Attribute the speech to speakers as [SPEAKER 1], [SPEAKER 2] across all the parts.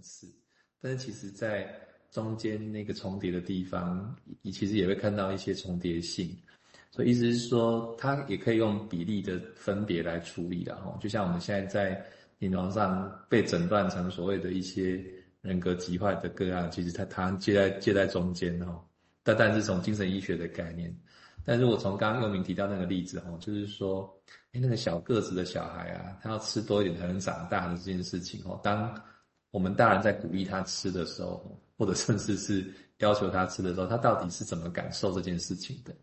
[SPEAKER 1] 次，但是其实在中间那个重叠的地方，你其实也会看到一些重叠性。所以意思是说，它也可以用比例的分别来处理的哈。就像我们现在在临床上被诊断成所谓的一些人格疾患的个案，其实它它接在接在中间哈。但但是从精神医学的概念，但如果从刚刚佑铭提到那个例子哈，就是说，哎，那个小个子的小孩啊，他要吃多一点才能长大的这件事情哦。当我们大人在鼓励他吃的时候，或者甚至是要求他吃的时候，他到底是怎么感受这件事情的？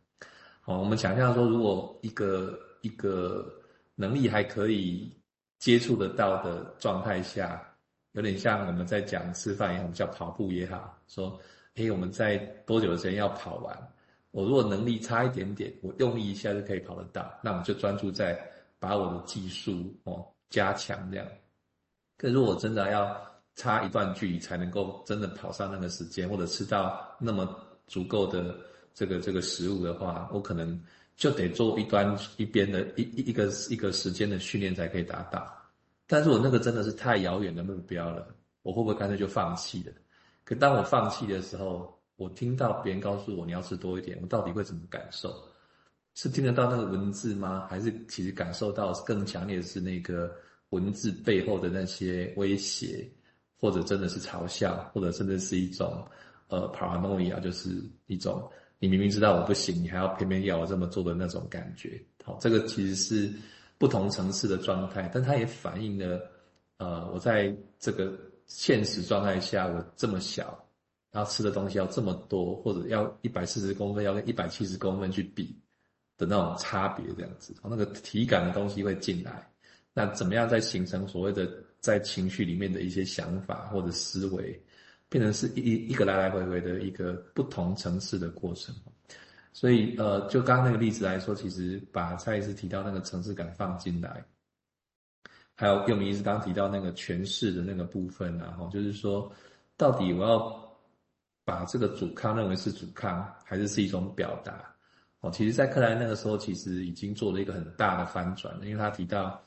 [SPEAKER 1] 哦，我们想象说，如果一个一个能力还可以接触得到的状态下，有点像我们在讲吃饭也好，我们叫跑步也好，说，诶，我们在多久的时间要跑完？我如果能力差一点点，我用力一下就可以跑得到，那我就专注在把我的技术哦加强这样。可是如果真的要差一段距离才能够真的跑上那个时间，或者吃到那么足够的。这个这个食物的话，我可能就得做一端一边的一一一个一个时间的训练才可以达到。但是我那个真的是太遥远的目标了，我会不会干脆就放弃了？可当我放弃的时候，我听到别人告诉我你要吃多一点，我到底会怎么感受？是听得到那个文字吗？还是其实感受到更强烈的是那个文字背后的那些威胁，或者真的是嘲笑，或者甚至是一种呃 paranoia，就是一种。你明明知道我不行，你还要偏偏要我这么做的那种感觉，好，这个其实是不同层次的状态，但它也反映了，呃，我在这个现实状态下，我这么小，然后吃的东西要这么多，或者要一百四十公分，要跟一百七十公分去比的那种差别，这样子，那个体感的东西会进来，那怎么样再形成所谓的在情绪里面的一些想法或者思维？变成是一一个来来回回的一个不同层次的过程，所以呃，就刚刚那个例子来说，其实把蔡医师提到那个层次感放进来，还有佑铭医师刚提到那个诠释的那个部分，然后就是说，到底我要把这个阻抗认为是阻抗，还是是一种表达？哦，其实，在克莱那个时候，其实已经做了一个很大的翻转，因为他提到，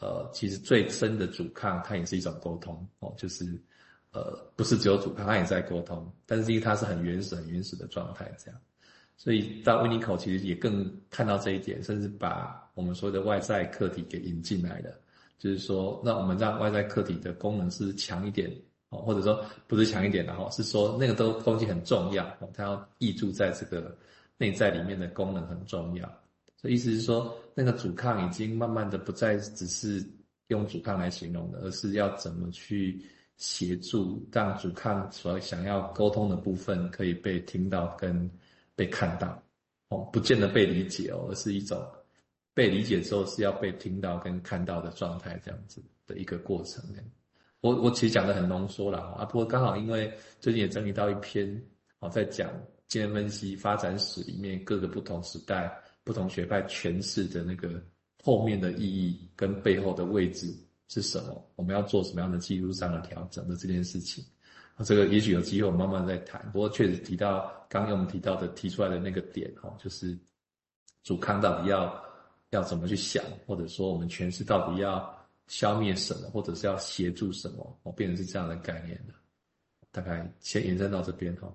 [SPEAKER 1] 呃，其实最深的阻抗，它也是一种沟通，哦，就是。呃，不是只有阻抗，它也在沟通，但是因为它是很原始、很原始的状态，这样，所以到温尼口其实也更看到这一点，甚至把我们所有的外在客体给引进来了，就是说，那我们让外在客体的功能是强一点哦，或者说不是强一点的哈，是说那个都东西很重要哦，它要挹注在这个内在里面的功能很重要，所以意思是说，那个阻抗已经慢慢的不再只是用阻抗来形容的，而是要怎么去。协助让阻抗所想要沟通的部分可以被听到跟被看到，哦，不见得被理解哦，而是一种被理解之后是要被听到跟看到的状态，这样子的一个过程。我我其实讲的很浓缩了啊，不过刚好因为最近也整理到一篇，哦，在讲精神分析发展史里面各个不同时代不同学派诠释的那个后面的意义跟背后的位置。是什么？我们要做什么样的技术上的调整的这件事情？这个也许有机会我慢慢再谈。不过确实提到刚刚我们提到的提出来的那个点哈，就是主康到底要要怎么去想，或者说我们诠释到底要消灭什么，或者是要协助什么，哦，变成是这样的概念的。大概先延伸到这边哈。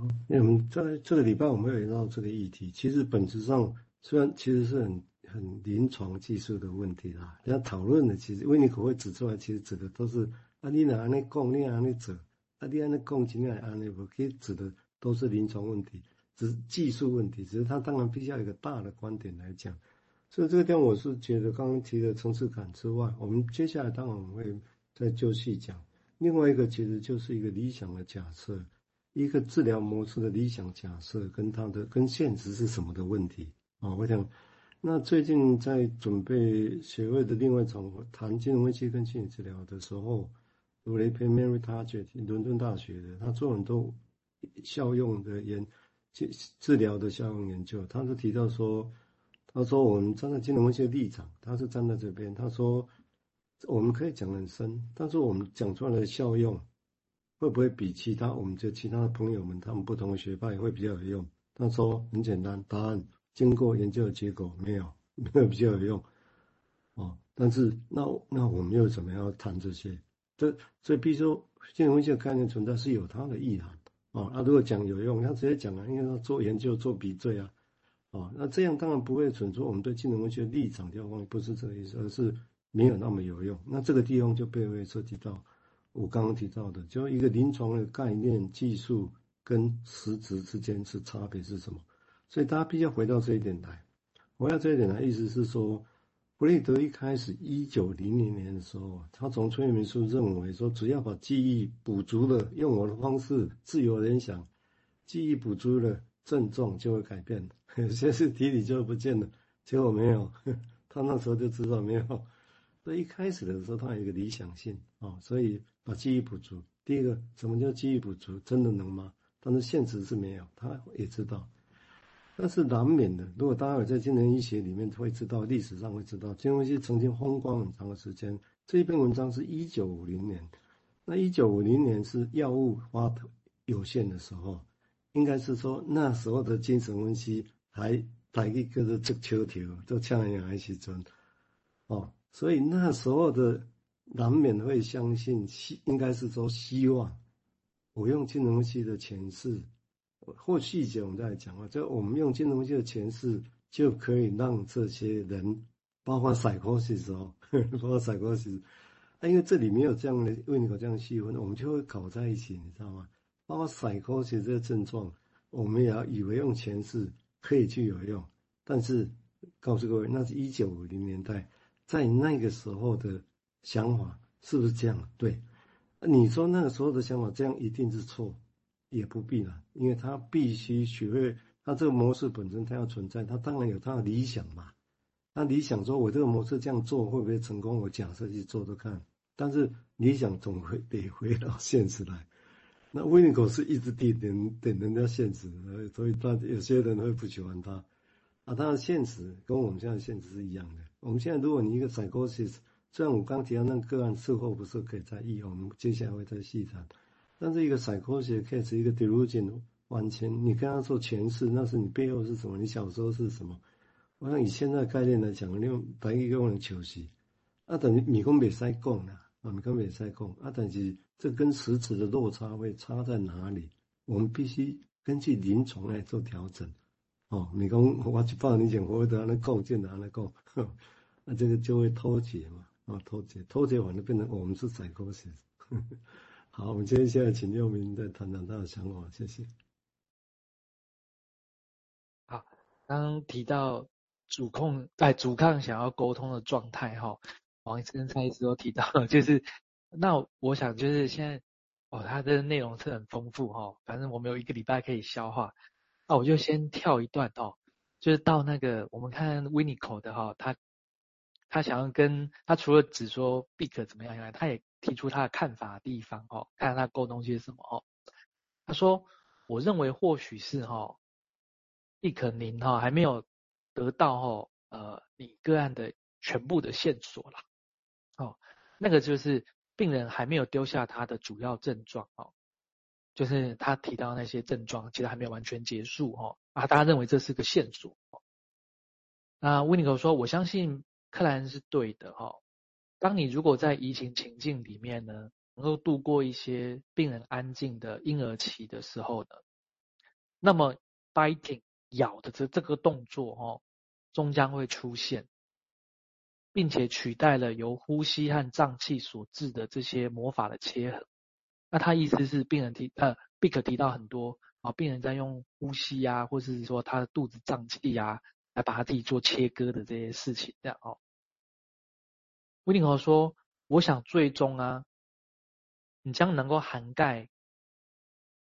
[SPEAKER 2] 好，那我们在这个礼拜我们有聊到这个议题，其实本质上虽然其实是很。很临床技术的问题啦，人家讨论的其实温尼可会指出来，其实指的都是啊，你哪安尼讲，你安尼做，啊，你安尼讲，今天安尼我，可以指的都是临床问题，只是技术问题，只是他当然必须要一个大的观点来讲。所以这个点我是觉得，刚刚提的层次感之外，我们接下来当然我们会再就细讲。另外一个其实就是一个理想的假设，一个治疗模式的理想假设跟它的跟现实是什么的问题啊，我想。那最近在准备学位的另外一场谈精神分析跟心理治疗的时候，读了一篇 Mary Target 伦敦大学的，他做很多效用的研治治疗的效用研究。他就提到说，他说我们站在精神分析的立场，他是站在这边。他说我们可以讲很深，但是我们讲出来的效用会不会比其他我们这其他的朋友们他们不同的学派会比较有用？他说很简单，答案。经过研究的结果，没有没有比较有用，哦，但是那那我们又怎么样谈这些？这所以，比如说精神分析的概念存在是有它的意涵哦。那、如果讲有用，他直接讲啊，因为他做研究做比对啊，哦，那这样当然不会存出我们对精神分析的立场调换，不是这个意思，而是没有那么有用。那这个地方就被会涉及到我刚刚提到的，就一个临床的概念技术跟实质之间是差别是什么？所以大家必须要回到这一点来。回到这一点来，意思是说。弗雷德一开始一九零零年的时候，他从催眠术认为说，只要把记忆补足了，用我的方式自由联想，记忆补足了，症状就会改变。有些是体理就不见了，结果没有，他那时候就知道没有。所以一开始的时候，他有一个理想性啊，所以把记忆补足。第一个，什么叫记忆补足？真的能吗？但是现实是没有，他也知道。但是难免的，如果大家有在精神医学里面会知道，历史上会知道，精神分析曾经风光很长的时间。这一篇文章是一九五零年，那一九五零年是药物发有限的时候，应该是说那时候的精神分析还还一个是足球条，都像样还是真哦，所以那时候的难免会相信，希应该是说希望我用金融系的诠释。或细节我们再来讲啊，就我们用金融系的诠释，就可以让这些人，包括 psychosis 哦，包括 psychosis，啊，因为这里没有这样的为你搞这样细分，我们就会搞在一起，你知道吗？包括甩锅时这个症状，我们也要以为用前世可以去有用，但是告诉各位，那是一九五零年代，在那个时候的想法是不是这样？对，你说那个时候的想法这样一定是错？也不必了，因为他必须学会，他这个模式本身它要存在，他当然有他的理想嘛。那理想说，我这个模式这样做会不会成功？我假设去做做看。但是理想总会得回到现实来。那维尼口是一直点点点人家现实，所以他有些人会不喜欢他。啊，他的现实跟我们现在现实是一样的。我们现在如果你一个 psychosis，虽然我刚提到那个个案事后不是可以再议，我们接下来会再细谈。但是一个 psychosis case，一个 delusion，完全你跟他做诠释，那是你背后是什么？你小时候是什么？我想以现在概念来讲，你用白一个人求息，啊，等于米工别塞供了，啊，米工别塞供，啊，但是这跟实质的落差会差在哪里？我们必须根据临床来做调整。哦，米工我去帮你讲，我会得那供，见得那供，那这个就会脱节嘛，啊，脱节，脱节完了变成我们是 psychosis。好，我们接下来请佑铭再谈谈他的想法，谢谢。
[SPEAKER 3] 好，刚刚提到主控在主抗想要沟通的状态哈，王医生跟蔡医师都提到了，就是那我想就是现在哦，他的内容是很丰富哈，反正我们有一个礼拜可以消化，那我就先跳一段哦，就是到那个我们看 w i n n i c o 的哈，他他想要跟他除了只说 Bick 怎么样以外，他也。提出他的看法的地方哦，看他沟通些什么哦。他说：“我认为或许是哈，亦可您哈还没有得到哈呃你个案的全部的线索啦。哦，那个就是病人还没有丢下他的主要症状哦，就是他提到那些症状其实还没有完全结束哦啊，大家认为这是个线索。那温尼克说：我相信克莱恩是对的哈。”当你如果在移情情境里面呢，能够度过一些病人安静的婴儿期的时候呢，那么 biting 咬的这这个动作哦，终将会出现，并且取代了由呼吸和脏器所致的这些魔法的切合。那他意思是病人提呃，Bick 提到很多啊，病人在用呼吸呀、啊，或是说他的肚子胀气呀、啊，来把他自己做切割的这些事情这样哦。威尼克说：“我想最终啊，你将能够涵盖，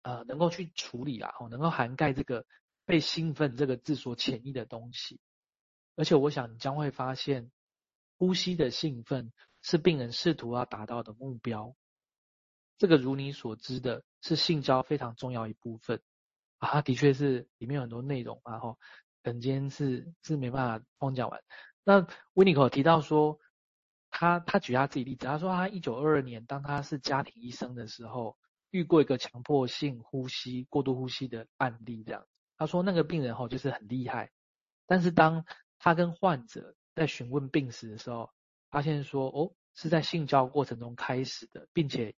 [SPEAKER 3] 呃，能够去处理啊，哦，能够涵盖这个被兴奋这个字所潜意的东西。而且我想你将会发现，呼吸的兴奋是病人试图要达到的目标。这个如你所知的，是性交非常重要一部分啊。它的确是里面有很多内容啊，哈，本间是是没办法通讲完。那威尼克提到说。”他他举他自己例子，他说他一九二二年当他是家庭医生的时候，遇过一个强迫性呼吸过度呼吸的案例，这样。他说那个病人吼就是很厉害，但是当他跟患者在询问病史的时候，发现说哦，是在性交过程中开始的，并且